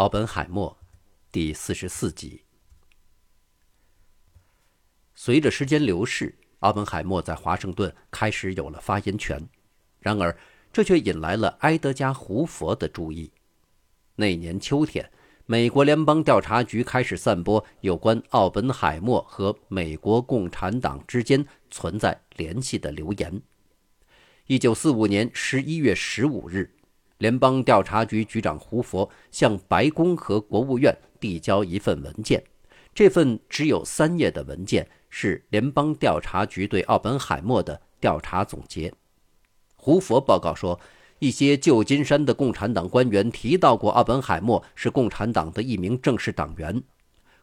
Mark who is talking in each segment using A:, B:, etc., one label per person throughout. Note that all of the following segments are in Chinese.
A: 奥本海默，第四十四集。随着时间流逝，奥本海默在华盛顿开始有了发言权。然而，这却引来了埃德加·胡佛的注意。那年秋天，美国联邦调查局开始散播有关奥本海默和美国共产党之间存在联系的流言。一九四五年十一月十五日。联邦调查局局长胡佛向白宫和国务院递交一份文件，这份只有三页的文件是联邦调查局对奥本海默的调查总结。胡佛报告说，一些旧金山的共产党官员提到过奥本海默是共产党的一名正式党员。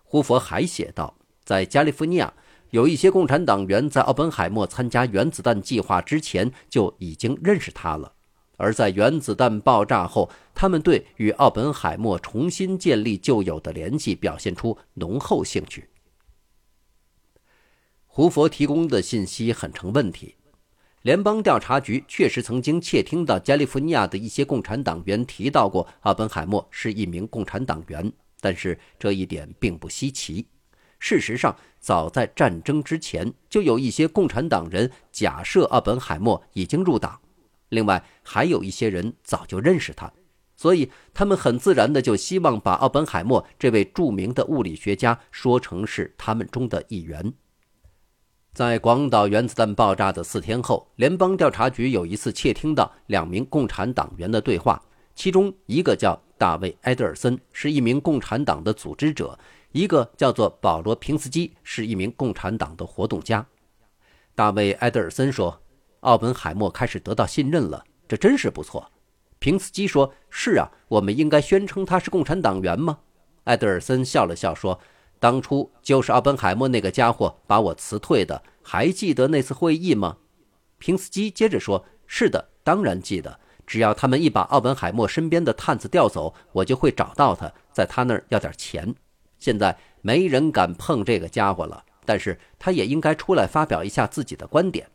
A: 胡佛还写道，在加利福尼亚，有一些共产党员在奥本海默参加原子弹计划之前就已经认识他了。而在原子弹爆炸后，他们对与奥本海默重新建立旧有的联系表现出浓厚兴趣。胡佛提供的信息很成问题。联邦调查局确实曾经窃听到加利福尼亚的一些共产党员提到过奥本海默是一名共产党员，但是这一点并不稀奇。事实上，早在战争之前，就有一些共产党人假设奥本海默已经入党。另外，还有一些人早就认识他，所以他们很自然的就希望把奥本海默这位著名的物理学家说成是他们中的一员。在广岛原子弹爆炸的四天后，联邦调查局有一次窃听到两名共产党员的对话，其中一个叫大卫·埃德尔森，是一名共产党的组织者；一个叫做保罗·平斯基，是一名共产党的活动家。大卫·埃德尔森说。奥本海默开始得到信任了，这真是不错。平斯基说：“是啊，我们应该宣称他是共产党员吗？”艾德尔森笑了笑说：“当初就是奥本海默那个家伙把我辞退的，还记得那次会议吗？”平斯基接着说：“是的，当然记得。只要他们一把奥本海默身边的探子调走，我就会找到他，在他那儿要点钱。现在没人敢碰这个家伙了，但是他也应该出来发表一下自己的观点。”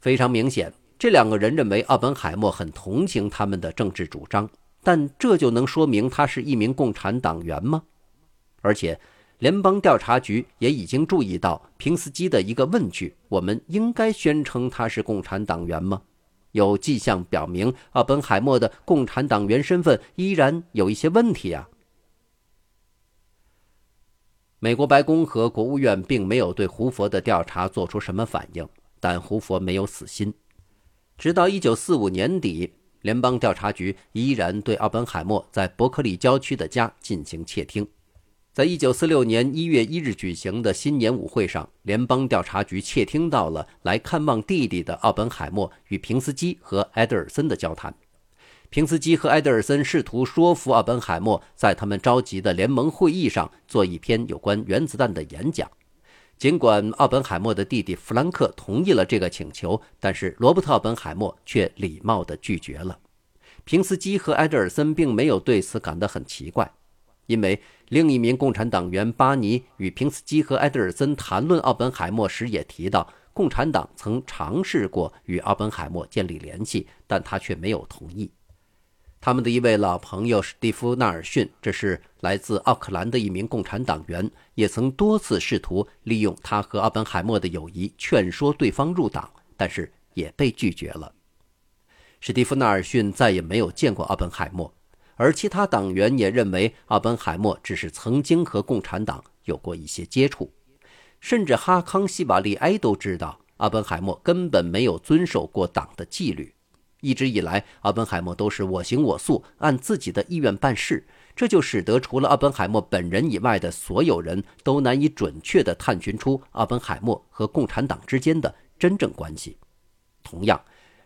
A: 非常明显，这两个人认为奥本海默很同情他们的政治主张，但这就能说明他是一名共产党员吗？而且，联邦调查局也已经注意到平斯基的一个问句：“我们应该宣称他是共产党员吗？”有迹象表明，奥本海默的共产党员身份依然有一些问题啊。美国白宫和国务院并没有对胡佛的调查做出什么反应。但胡佛没有死心，直到1945年底，联邦调查局依然对奥本海默在伯克利郊区的家进行窃听。在1946年1月1日举行的新年舞会上，联邦调查局窃听到了来看望弟弟的奥本海默与平斯基和埃德尔森的交谈。平斯基和埃德尔森试图说服奥本海默在他们召集的联盟会议上做一篇有关原子弹的演讲。尽管奥本海默的弟弟弗兰克同意了这个请求，但是罗伯特·奥本海默却礼貌地拒绝了。平斯基和埃德尔森并没有对此感到很奇怪，因为另一名共产党员巴尼与平斯基和埃德尔森谈论奥本海默时也提到，共产党曾尝试过与奥本海默建立联系，但他却没有同意。他们的一位老朋友史蒂夫·纳尔逊，这是来自奥克兰的一名共产党员，也曾多次试图利用他和奥本海默的友谊劝说对方入党，但是也被拒绝了。史蒂夫·纳尔逊再也没有见过奥本海默，而其他党员也认为奥本海默只是曾经和共产党有过一些接触，甚至哈康·西瓦利埃都知道奥本海默根本没有遵守过党的纪律。一直以来，奥本海默都是我行我素，按自己的意愿办事，这就使得除了奥本海默本人以外的所有人都难以准确地探寻出奥本海默和共产党之间的真正关系。同样，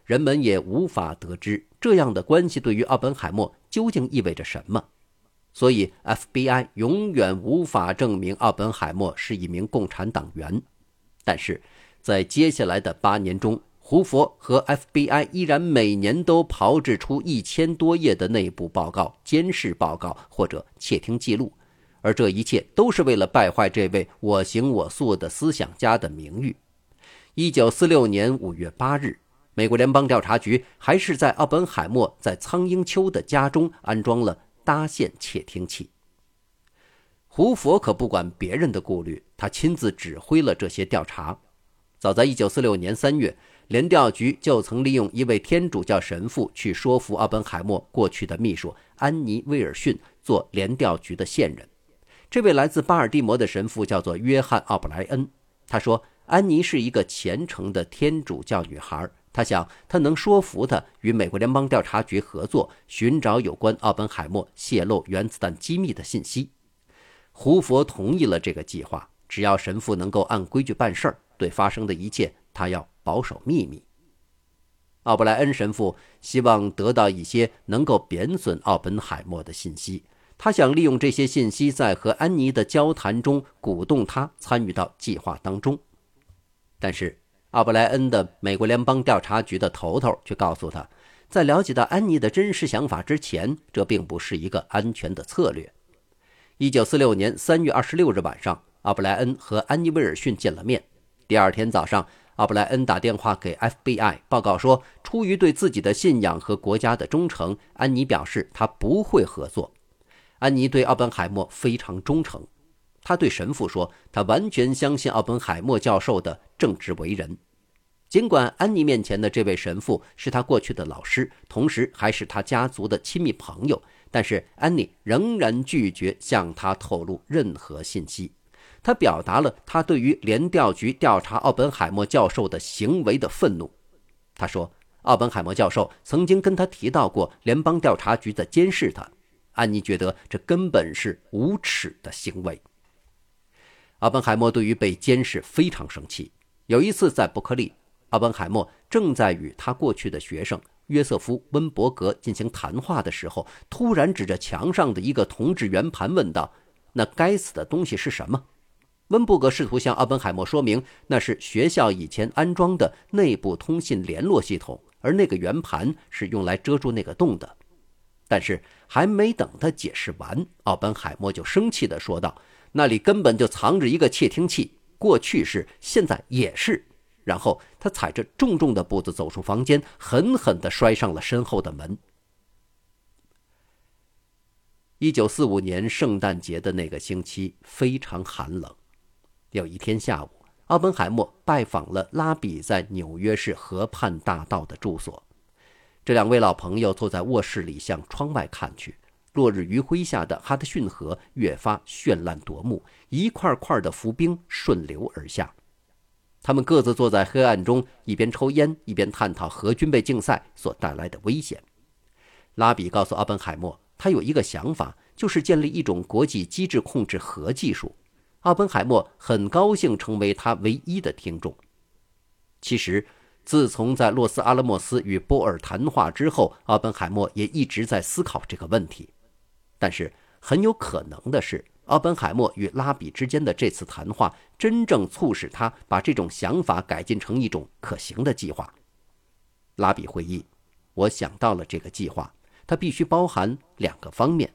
A: 人们也无法得知这样的关系对于奥本海默究竟意味着什么。所以，FBI 永远无法证明奥本海默是一名共产党员。但是，在接下来的八年中，胡佛和 FBI 依然每年都炮制出一千多页的内部报告、监视报告或者窃听记录，而这一切都是为了败坏这位我行我素的思想家的名誉。一九四六年五月八日，美国联邦调查局还是在奥本海默在苍鹰丘的家中安装了搭线窃听器。胡佛可不管别人的顾虑，他亲自指挥了这些调查。早在1946年3月，联调局就曾利用一位天主教神父去说服奥本海默过去的秘书安妮·威尔逊做联调局的线人。这位来自巴尔的摩的神父叫做约翰·奥布莱恩。他说，安妮是一个虔诚的天主教女孩。他想，他能说服她与美国联邦调查局合作，寻找有关奥本海默泄露原子弹机密的信息。胡佛同意了这个计划，只要神父能够按规矩办事儿，对发生的一切他要保守秘密。奥布莱恩神父希望得到一些能够贬损奥本海默的信息，他想利用这些信息在和安妮的交谈中鼓动他参与到计划当中，但是。奥布莱恩的美国联邦调查局的头头却告诉他，在了解到安妮的真实想法之前，这并不是一个安全的策略。一九四六年三月二十六日晚上，奥布莱恩和安妮·威尔逊见了面。第二天早上，奥布莱恩打电话给 FBI 报告说，出于对自己的信仰和国家的忠诚，安妮表示他不会合作。安妮对奥本海默非常忠诚。他对神父说：“他完全相信奥本海默教授的正直为人。尽管安妮面前的这位神父是他过去的老师，同时还是他家族的亲密朋友，但是安妮仍然拒绝向他透露任何信息。他表达了他对于联调局调查奥本海默教授的行为的愤怒。他说，奥本海默教授曾经跟他提到过联邦调查局在监视他。安妮觉得这根本是无耻的行为。”奥本海默对于被监视非常生气。有一次在伯克利，奥本海默正在与他过去的学生约瑟夫·温伯格进行谈话的时候，突然指着墙上的一个铜制圆盘问道：“那该死的东西是什么？”温伯格试图向奥本海默说明，那是学校以前安装的内部通信联络系统，而那个圆盘是用来遮住那个洞的。但是还没等他解释完，奥本海默就生气地说道。那里根本就藏着一个窃听器，过去是，现在也是。然后他踩着重重的步子走出房间，狠狠地摔上了身后的门。一九四五年圣诞节的那个星期非常寒冷。有一天下午，奥本海默拜访了拉比在纽约市河畔大道的住所。这两位老朋友坐在卧室里，向窗外看去。落日余晖下的哈德逊河越发绚烂夺目，一块块的浮冰顺流而下。他们各自坐在黑暗中，一边抽烟，一边探讨核军备竞赛所带来的危险。拉比告诉奥本海默，他有一个想法，就是建立一种国际机制控制核技术。奥本海默很高兴成为他唯一的听众。其实，自从在洛斯阿拉莫斯与波尔谈话之后，奥本海默也一直在思考这个问题。但是很有可能的是，奥本海默与拉比之间的这次谈话，真正促使他把这种想法改进成一种可行的计划。拉比回忆：“我想到了这个计划，它必须包含两个方面：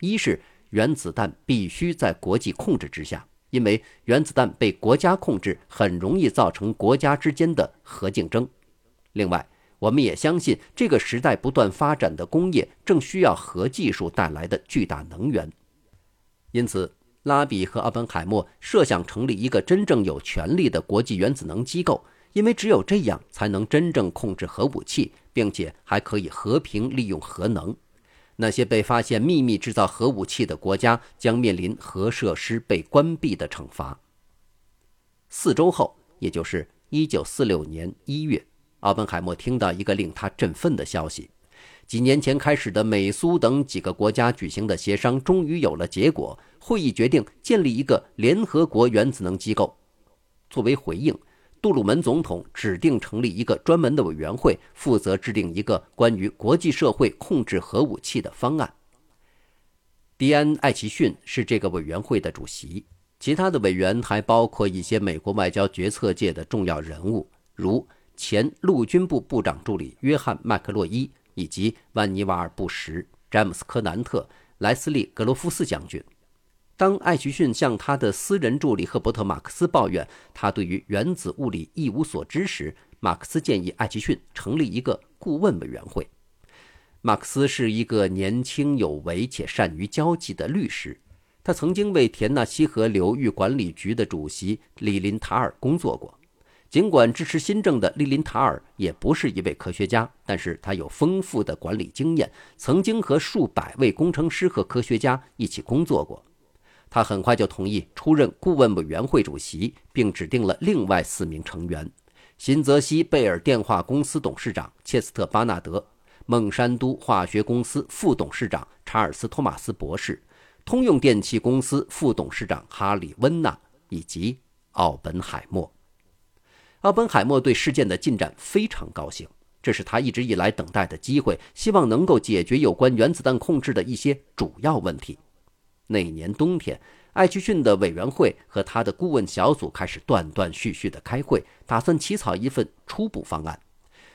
A: 一是原子弹必须在国际控制之下，因为原子弹被国家控制，很容易造成国家之间的核竞争；另外。”我们也相信，这个时代不断发展的工业正需要核技术带来的巨大能源。因此，拉比和奥本海默设想成立一个真正有权力的国际原子能机构，因为只有这样才能真正控制核武器，并且还可以和平利用核能。那些被发现秘密制造核武器的国家将面临核设施被关闭的惩罚。四周后，也就是1946年1月。奥本海默听到一个令他振奋的消息：几年前开始的美苏等几个国家举行的协商终于有了结果。会议决定建立一个联合国原子能机构。作为回应，杜鲁门总统指定成立一个专门的委员会，负责制定一个关于国际社会控制核武器的方案。迪安·艾奇逊是这个委员会的主席，其他的委员还包括一些美国外交决策界的重要人物，如。前陆军部部长助理约翰·麦克洛伊以及万尼瓦尔·布什、詹姆斯·科南特、莱斯利·格罗夫斯将军。当艾奇逊向他的私人助理赫伯特·马克思抱怨他对于原子物理一无所知时，马克思建议艾奇逊成立一个顾问委员会。马克思是一个年轻有为且善于交际的律师，他曾经为田纳西河流域管理局的主席利林塔尔工作过。尽管支持新政的利林塔尔也不是一位科学家，但是他有丰富的管理经验，曾经和数百位工程师和科学家一起工作过。他很快就同意出任顾问委员会主席，并指定了另外四名成员：新泽西贝尔电话公司董事长切斯特·巴纳德。孟山都化学公司副董事长查尔斯·托马斯博士，通用电气公司副董事长哈里·温纳以及奥本海默。奥本海默对事件的进展非常高兴，这是他一直以来等待的机会，希望能够解决有关原子弹控制的一些主要问题。那年冬天，艾奇逊的委员会和他的顾问小组开始断断续续地开会，打算起草一份初步方案。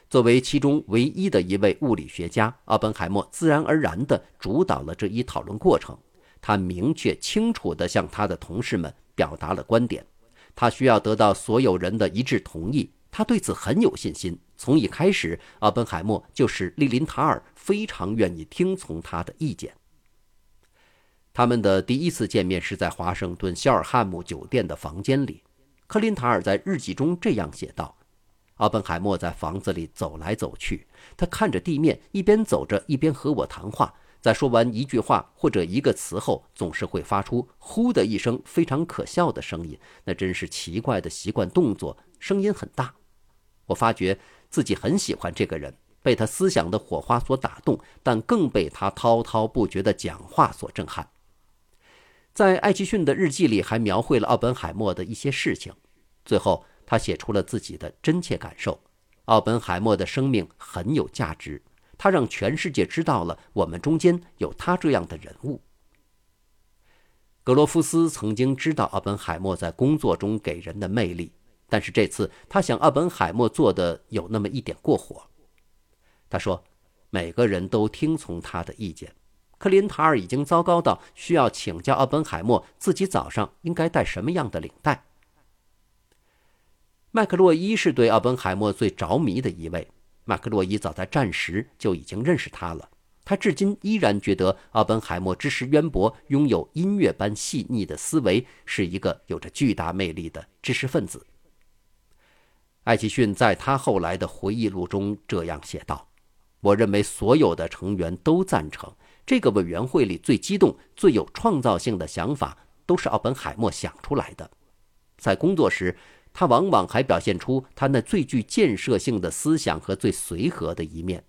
A: 作为其中唯一的一位物理学家，奥本海默自然而然地主导了这一讨论过程。他明确清楚地向他的同事们表达了观点。他需要得到所有人的一致同意。他对此很有信心。从一开始，奥本海默就使利林塔尔非常愿意听从他的意见。他们的第一次见面是在华盛顿肖尔汉姆酒店的房间里。克林塔尔在日记中这样写道。奥本海默在房子里走来走去，他看着地面，一边走着一边和我谈话。在说完一句话或者一个词后，总是会发出“呼”的一声非常可笑的声音。那真是奇怪的习惯动作，声音很大。我发觉自己很喜欢这个人，被他思想的火花所打动，但更被他滔滔不绝的讲话所震撼。在艾奇逊的日记里，还描绘了奥本海默的一些事情。最后。他写出了自己的真切感受：奥本海默的生命很有价值，他让全世界知道了我们中间有他这样的人物。格罗夫斯曾经知道奥本海默在工作中给人的魅力，但是这次他想奥本海默做的有那么一点过火。他说：“每个人都听从他的意见。”克林塔尔已经糟糕到需要请教奥本海默自己早上应该戴什么样的领带。麦克洛伊是对奥本海默最着迷的一位。麦克洛伊早在战时就已经认识他了。他至今依然觉得奥本海默知识渊博，拥有音乐般细腻的思维，是一个有着巨大魅力的知识分子。艾奇逊在他后来的回忆录中这样写道：“我认为所有的成员都赞成这个委员会里最激动、最有创造性的想法都是奥本海默想出来的。在工作时。”他往往还表现出他那最具建设性的思想和最随和的一面。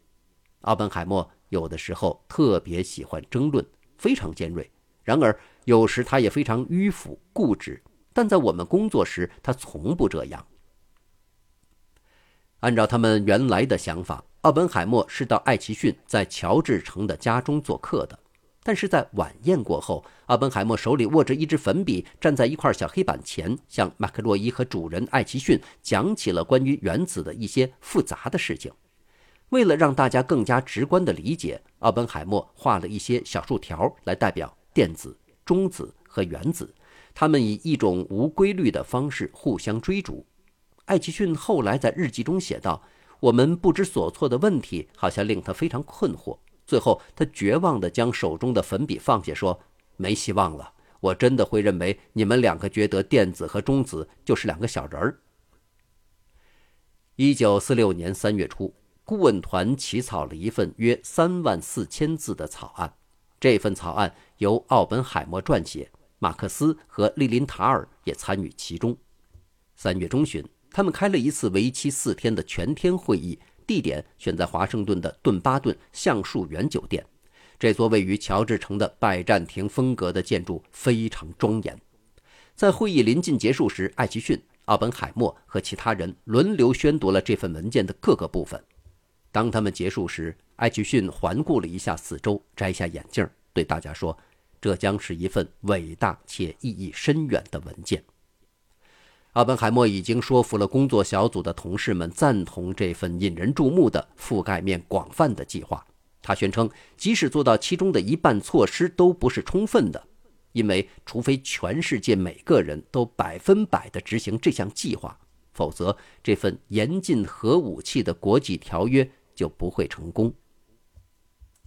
A: 奥本海默有的时候特别喜欢争论，非常尖锐；然而有时他也非常迂腐固执。但在我们工作时，他从不这样。按照他们原来的想法，奥本海默是到艾奇逊在乔治城的家中做客的。但是在晚宴过后，奥本海默手里握着一支粉笔，站在一块小黑板前，向麦克洛伊和主人艾奇逊讲起了关于原子的一些复杂的事情。为了让大家更加直观地理解，奥本海默画了一些小竖条来代表电子、中子和原子，它们以一种无规律的方式互相追逐。艾奇逊后来在日记中写道：“我们不知所措的问题，好像令他非常困惑。”最后，他绝望地将手中的粉笔放下，说：“没希望了。我真的会认为你们两个觉得电子和中子就是两个小人儿。”一九四六年三月初，顾问团起草了一份约三万四千字的草案。这份草案由奥本海默撰写，马克思和利林塔尔也参与其中。三月中旬，他们开了一次为期四天的全天会议。地点选在华盛顿的顿巴顿橡树园酒店，这座位于乔治城的拜占庭风格的建筑非常庄严。在会议临近结束时，艾奇逊、奥本海默和其他人轮流宣读了这份文件的各个部分。当他们结束时，艾奇逊环顾了一下四周，摘下眼镜，对大家说：“这将是一份伟大且意义深远的文件。”奥本海默已经说服了工作小组的同事们赞同这份引人注目的、覆盖面广泛的计划。他宣称，即使做到其中的一半措施都不是充分的，因为除非全世界每个人都百分百的执行这项计划，否则这份严禁核武器的国际条约就不会成功。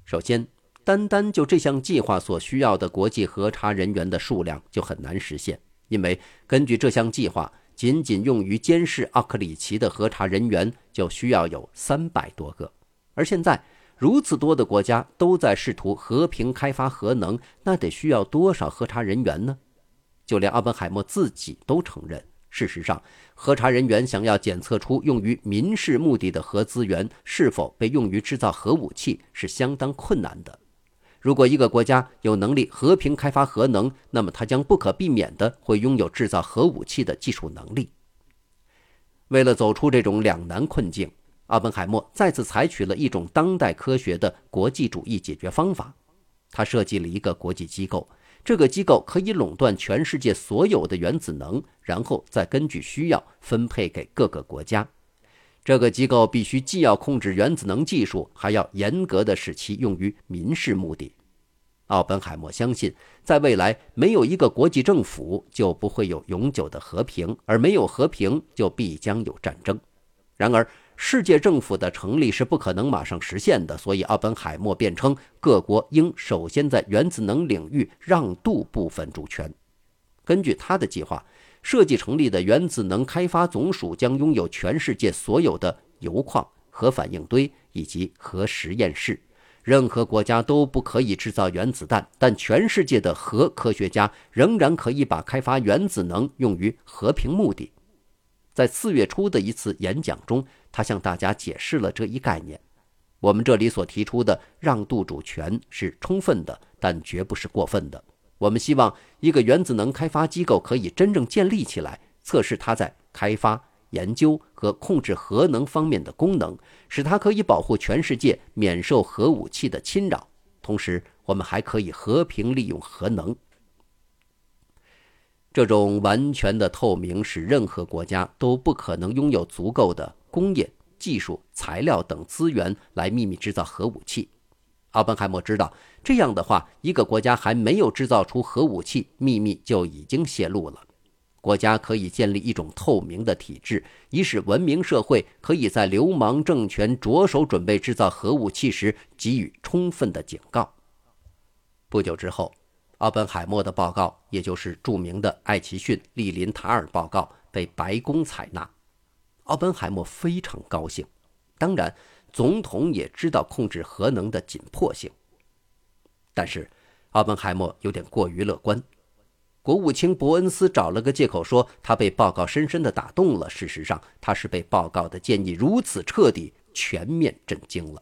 A: 首先，单单就这项计划所需要的国际核查人员的数量就很难实现，因为根据这项计划，仅仅用于监视奥克里奇的核查人员就需要有三百多个。而现在，如此多的国家都在试图和平开发核能，那得需要多少核查人员呢？就连奥本海默自己都承认。事实上，核查人员想要检测出用于民事目的的核资源是否被用于制造核武器是相当困难的。如果一个国家有能力和平开发核能，那么它将不可避免地会拥有制造核武器的技术能力。为了走出这种两难困境，奥本海默再次采取了一种当代科学的国际主义解决方法，他设计了一个国际机构。这个机构可以垄断全世界所有的原子能，然后再根据需要分配给各个国家。这个机构必须既要控制原子能技术，还要严格的使其用于民事目的。奥本海默相信，在未来，没有一个国际政府就不会有永久的和平，而没有和平就必将有战争。然而，世界政府的成立是不可能马上实现的，所以奥本海默辩称，各国应首先在原子能领域让渡部分主权。根据他的计划，设计成立的原子能开发总署将拥有全世界所有的铀矿、核反应堆以及核实验室。任何国家都不可以制造原子弹，但全世界的核科学家仍然可以把开发原子能用于和平目的。在四月初的一次演讲中，他向大家解释了这一概念。我们这里所提出的让渡主权是充分的，但绝不是过分的。我们希望一个原子能开发机构可以真正建立起来，测试它在开发、研究和控制核能方面的功能，使它可以保护全世界免受核武器的侵扰。同时，我们还可以和平利用核能。这种完全的透明使任何国家都不可能拥有足够的工业、技术、材料等资源来秘密制造核武器。奥本海默知道，这样的话，一个国家还没有制造出核武器，秘密就已经泄露了。国家可以建立一种透明的体制，以使文明社会可以在流氓政权着手准备制造核武器时给予充分的警告。不久之后。奥本海默的报告，也就是著名的艾奇逊利林塔尔报告，被白宫采纳。奥本海默非常高兴。当然，总统也知道控制核能的紧迫性。但是，奥本海默有点过于乐观。国务卿伯恩斯找了个借口说，他被报告深深地打动了。事实上，他是被报告的建议如此彻底、全面震惊了。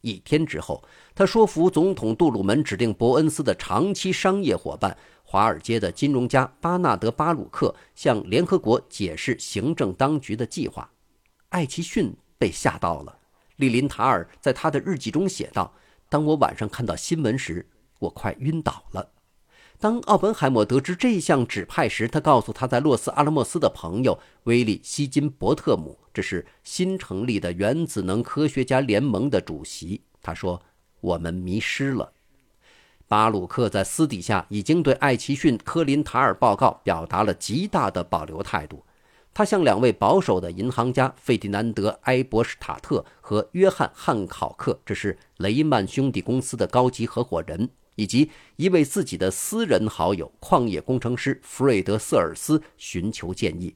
A: 一天之后，他说服总统杜鲁门指定伯恩斯的长期商业伙伴、华尔街的金融家巴纳德·巴鲁克向联合国解释行政当局的计划。艾奇逊被吓到了。利林塔尔在他的日记中写道：“当我晚上看到新闻时，我快晕倒了。”当奥本海默得知这项指派时，他告诉他在洛斯阿拉莫斯的朋友威利·希金伯特姆，这是新成立的原子能科学家联盟的主席。他说：“我们迷失了。”巴鲁克在私底下已经对艾奇逊·科林塔尔报告表达了极大的保留态度。他向两位保守的银行家费迪南德·埃伯施塔特和约翰·汉考克，这是雷曼兄弟公司的高级合伙人。以及一位自己的私人好友，矿业工程师弗瑞德·瑟尔斯寻求建议。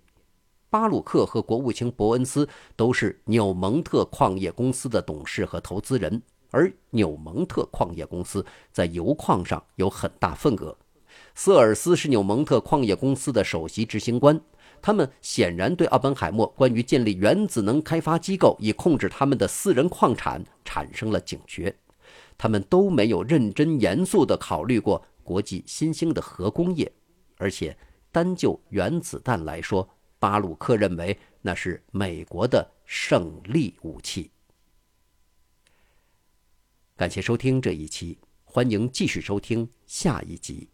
A: 巴鲁克和国务卿伯恩斯都是纽蒙特矿业公司的董事和投资人，而纽蒙特矿业公司在油矿上有很大份额。瑟尔斯是纽蒙特矿业公司的首席执行官，他们显然对奥本海默关于建立原子能开发机构以控制他们的私人矿产产生了警觉。他们都没有认真严肃的考虑过国际新兴的核工业，而且单就原子弹来说，巴鲁克认为那是美国的胜利武器。感谢收听这一期，欢迎继续收听下一集。